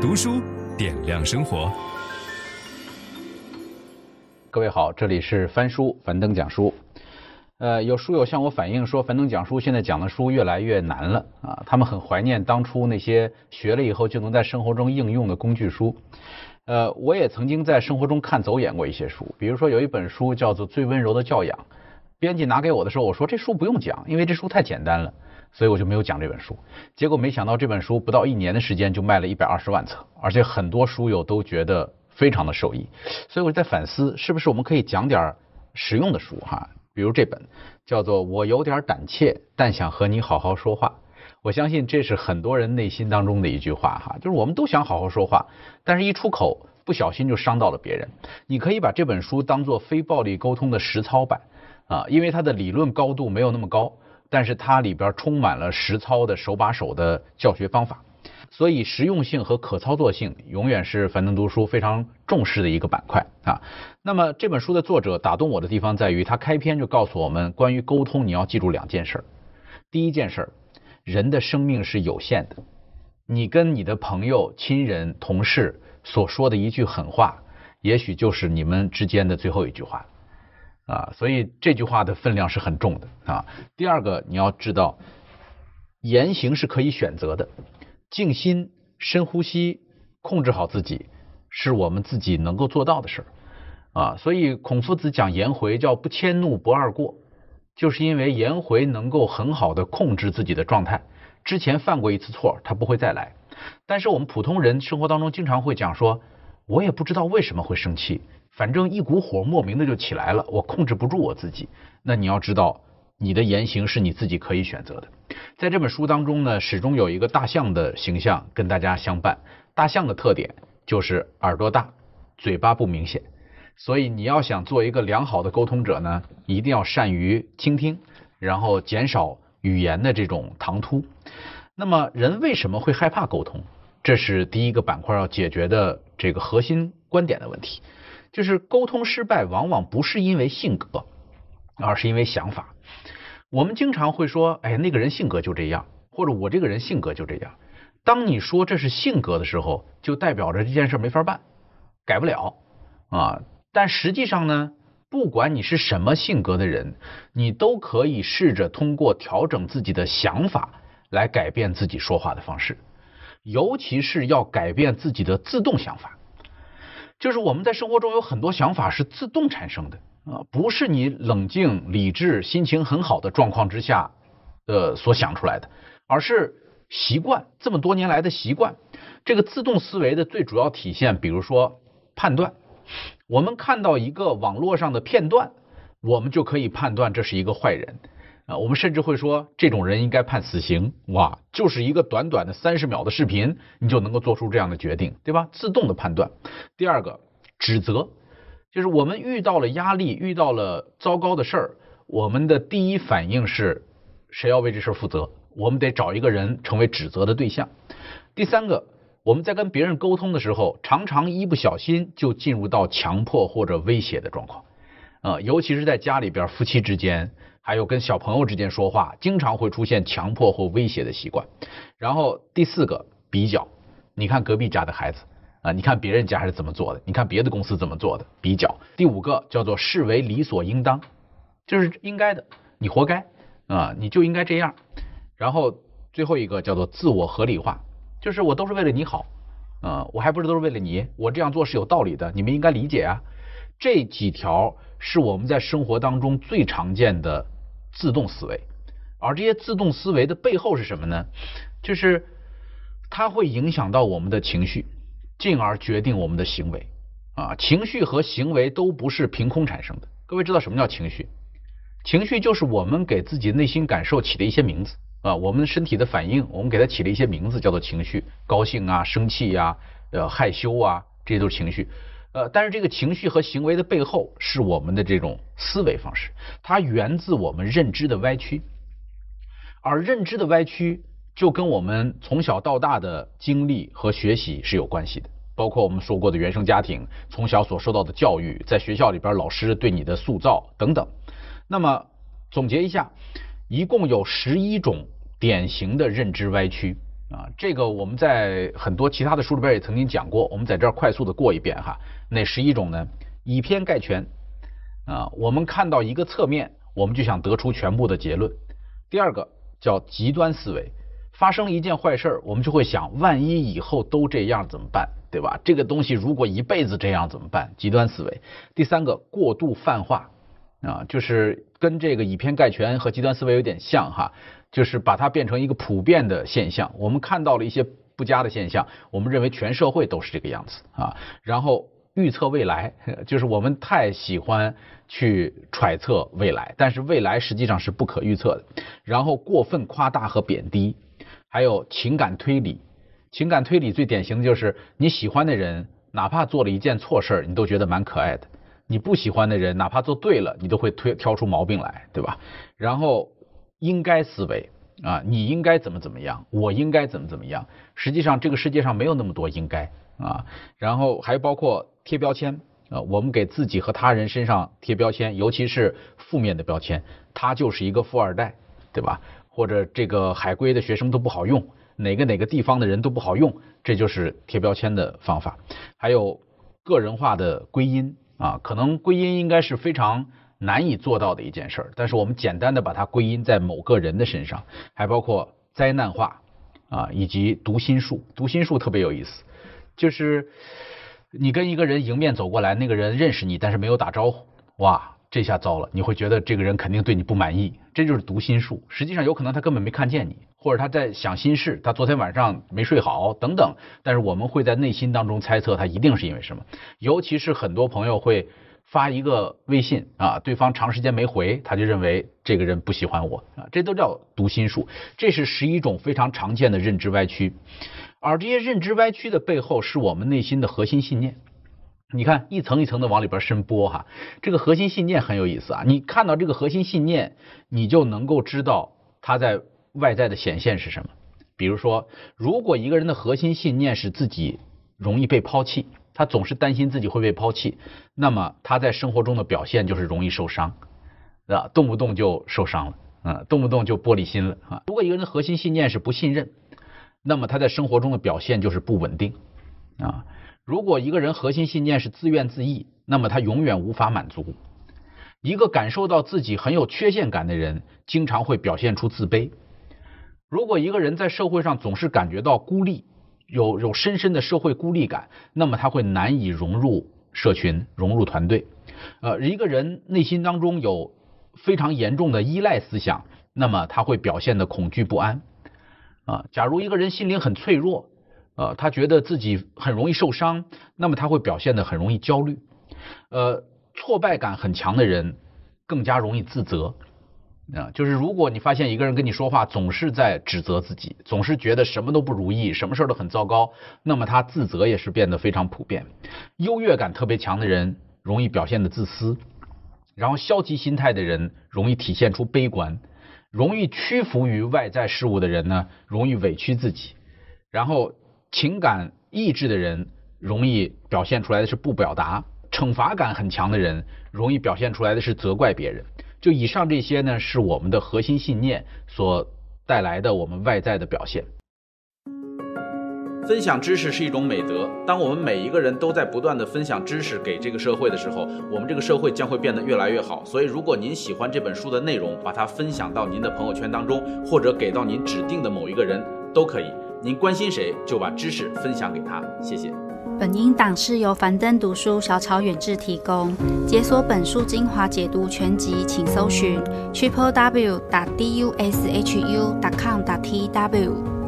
读书点亮生活。各位好，这里是翻书樊登讲书。呃，有书友向我反映说，樊登讲书现在讲的书越来越难了啊，他们很怀念当初那些学了以后就能在生活中应用的工具书。呃，我也曾经在生活中看走眼过一些书，比如说有一本书叫做《最温柔的教养》，编辑拿给我的时候，我说这书不用讲，因为这书太简单了。所以我就没有讲这本书，结果没想到这本书不到一年的时间就卖了一百二十万册，而且很多书友都觉得非常的受益。所以我在反思，是不是我们可以讲点实用的书哈？比如这本叫做《我有点胆怯，但想和你好好说话》。我相信这是很多人内心当中的一句话哈，就是我们都想好好说话，但是一出口不小心就伤到了别人。你可以把这本书当做非暴力沟通的实操版啊，因为它的理论高度没有那么高。但是它里边充满了实操的手把手的教学方法，所以实用性和可操作性永远是樊登读书非常重视的一个板块啊。那么这本书的作者打动我的地方在于，他开篇就告诉我们，关于沟通你要记住两件事。第一件事，人的生命是有限的，你跟你的朋友、亲人、同事所说的一句狠话，也许就是你们之间的最后一句话。啊，所以这句话的分量是很重的啊。第二个，你要知道，言行是可以选择的，静心、深呼吸、控制好自己，是我们自己能够做到的事儿啊。所以孔夫子讲颜回叫不迁怒不貳过，就是因为颜回能够很好的控制自己的状态，之前犯过一次错，他不会再来。但是我们普通人生活当中经常会讲说，我也不知道为什么会生气。反正一股火莫名的就起来了，我控制不住我自己。那你要知道，你的言行是你自己可以选择的。在这本书当中呢，始终有一个大象的形象跟大家相伴。大象的特点就是耳朵大，嘴巴不明显。所以你要想做一个良好的沟通者呢，一定要善于倾听，然后减少语言的这种唐突。那么人为什么会害怕沟通？这是第一个板块要解决的这个核心观点的问题。就是沟通失败，往往不是因为性格，而是因为想法。我们经常会说：“哎，那个人性格就这样，或者我这个人性格就这样。”当你说这是性格的时候，就代表着这件事没法办，改不了啊。但实际上呢，不管你是什么性格的人，你都可以试着通过调整自己的想法来改变自己说话的方式，尤其是要改变自己的自动想法。就是我们在生活中有很多想法是自动产生的啊，不是你冷静、理智、心情很好的状况之下呃所想出来的，而是习惯，这么多年来的习惯。这个自动思维的最主要体现，比如说判断，我们看到一个网络上的片段，我们就可以判断这是一个坏人。啊，我们甚至会说这种人应该判死刑。哇，就是一个短短的三十秒的视频，你就能够做出这样的决定，对吧？自动的判断。第二个，指责，就是我们遇到了压力，遇到了糟糕的事儿，我们的第一反应是，谁要为这事儿负责？我们得找一个人成为指责的对象。第三个，我们在跟别人沟通的时候，常常一不小心就进入到强迫或者威胁的状况。啊，尤其是在家里边，夫妻之间。还有跟小朋友之间说话，经常会出现强迫或威胁的习惯。然后第四个比较，你看隔壁家的孩子啊，你看别人家是怎么做的，你看别的公司怎么做的，比较。第五个叫做视为理所应当，就是应该的，你活该啊，你就应该这样。然后最后一个叫做自我合理化，就是我都是为了你好啊，我还不是都是为了你，我这样做是有道理的，你们应该理解啊。这几条是我们在生活当中最常见的。自动思维，而这些自动思维的背后是什么呢？就是它会影响到我们的情绪，进而决定我们的行为。啊，情绪和行为都不是凭空产生的。各位知道什么叫情绪？情绪就是我们给自己内心感受起的一些名字啊，我们身体的反应，我们给它起了一些名字，叫做情绪。高兴啊，生气呀，呃，害羞啊，这些都是情绪。呃，但是这个情绪和行为的背后是我们的这种思维方式，它源自我们认知的歪曲，而认知的歪曲就跟我们从小到大的经历和学习是有关系的，包括我们说过的原生家庭，从小所受到的教育，在学校里边老师对你的塑造等等。那么总结一下，一共有十一种典型的认知歪曲啊，这个我们在很多其他的书里边也曾经讲过，我们在这儿快速的过一遍哈。哪十一种呢？以偏概全啊，我们看到一个侧面，我们就想得出全部的结论。第二个叫极端思维，发生一件坏事儿，我们就会想，万一以后都这样怎么办？对吧？这个东西如果一辈子这样怎么办？极端思维。第三个过度泛化啊，就是跟这个以偏概全和极端思维有点像哈。就是把它变成一个普遍的现象，我们看到了一些不佳的现象，我们认为全社会都是这个样子啊。然后预测未来，就是我们太喜欢去揣测未来，但是未来实际上是不可预测的。然后过分夸大和贬低，还有情感推理。情感推理最典型的就是你喜欢的人，哪怕做了一件错事儿，你都觉得蛮可爱的；你不喜欢的人，哪怕做对了，你都会推挑出毛病来，对吧？然后。应该思维啊，你应该怎么怎么样，我应该怎么怎么样。实际上，这个世界上没有那么多应该啊。然后还包括贴标签啊，我们给自己和他人身上贴标签，尤其是负面的标签，他就是一个富二代，对吧？或者这个海归的学生都不好用，哪个哪个地方的人都不好用，这就是贴标签的方法。还有个人化的归因啊，可能归因应该是非常。难以做到的一件事儿，但是我们简单的把它归因在某个人的身上，还包括灾难化啊，以及读心术。读心术特别有意思，就是你跟一个人迎面走过来，那个人认识你，但是没有打招呼，哇，这下糟了，你会觉得这个人肯定对你不满意，这就是读心术。实际上有可能他根本没看见你，或者他在想心事，他昨天晚上没睡好等等，但是我们会在内心当中猜测他一定是因为什么，尤其是很多朋友会。发一个微信啊，对方长时间没回，他就认为这个人不喜欢我啊，这都叫读心术。这是十一种非常常见的认知歪曲，而这些认知歪曲的背后是我们内心的核心信念。你看一层一层的往里边深剥哈，这个核心信念很有意思啊。你看到这个核心信念，你就能够知道它在外在的显现是什么。比如说，如果一个人的核心信念是自己容易被抛弃。他总是担心自己会被抛弃，那么他在生活中的表现就是容易受伤，啊，动不动就受伤了，啊，动不动就玻璃心了啊。如果一个人的核心信念是不信任，那么他在生活中的表现就是不稳定，啊。如果一个人核心信念是自怨自艾，那么他永远无法满足。一个感受到自己很有缺陷感的人，经常会表现出自卑。如果一个人在社会上总是感觉到孤立，有有深深的社会孤立感，那么他会难以融入社群，融入团队。呃，一个人内心当中有非常严重的依赖思想，那么他会表现得恐惧不安。啊，假如一个人心灵很脆弱，呃，他觉得自己很容易受伤，那么他会表现得很容易焦虑。呃，挫败感很强的人更加容易自责。啊，就是如果你发现一个人跟你说话总是在指责自己，总是觉得什么都不如意，什么事都很糟糕，那么他自责也是变得非常普遍。优越感特别强的人容易表现得自私，然后消极心态的人容易体现出悲观，容易屈服于外在事物的人呢，容易委屈自己，然后情感抑制的人容易表现出来的是不表达，惩罚感很强的人容易表现出来的是责怪别人。就以上这些呢，是我们的核心信念所带来的我们外在的表现。分享知识是一种美德，当我们每一个人都在不断地分享知识给这个社会的时候，我们这个社会将会变得越来越好。所以，如果您喜欢这本书的内容，把它分享到您的朋友圈当中，或者给到您指定的某一个人都可以。您关心谁，就把知识分享给他。谢谢。本音档是由樊登读书小草远志提供。解锁本书精华解读全集，请搜寻 triple w 打 d u s h u 打 com 打 t w。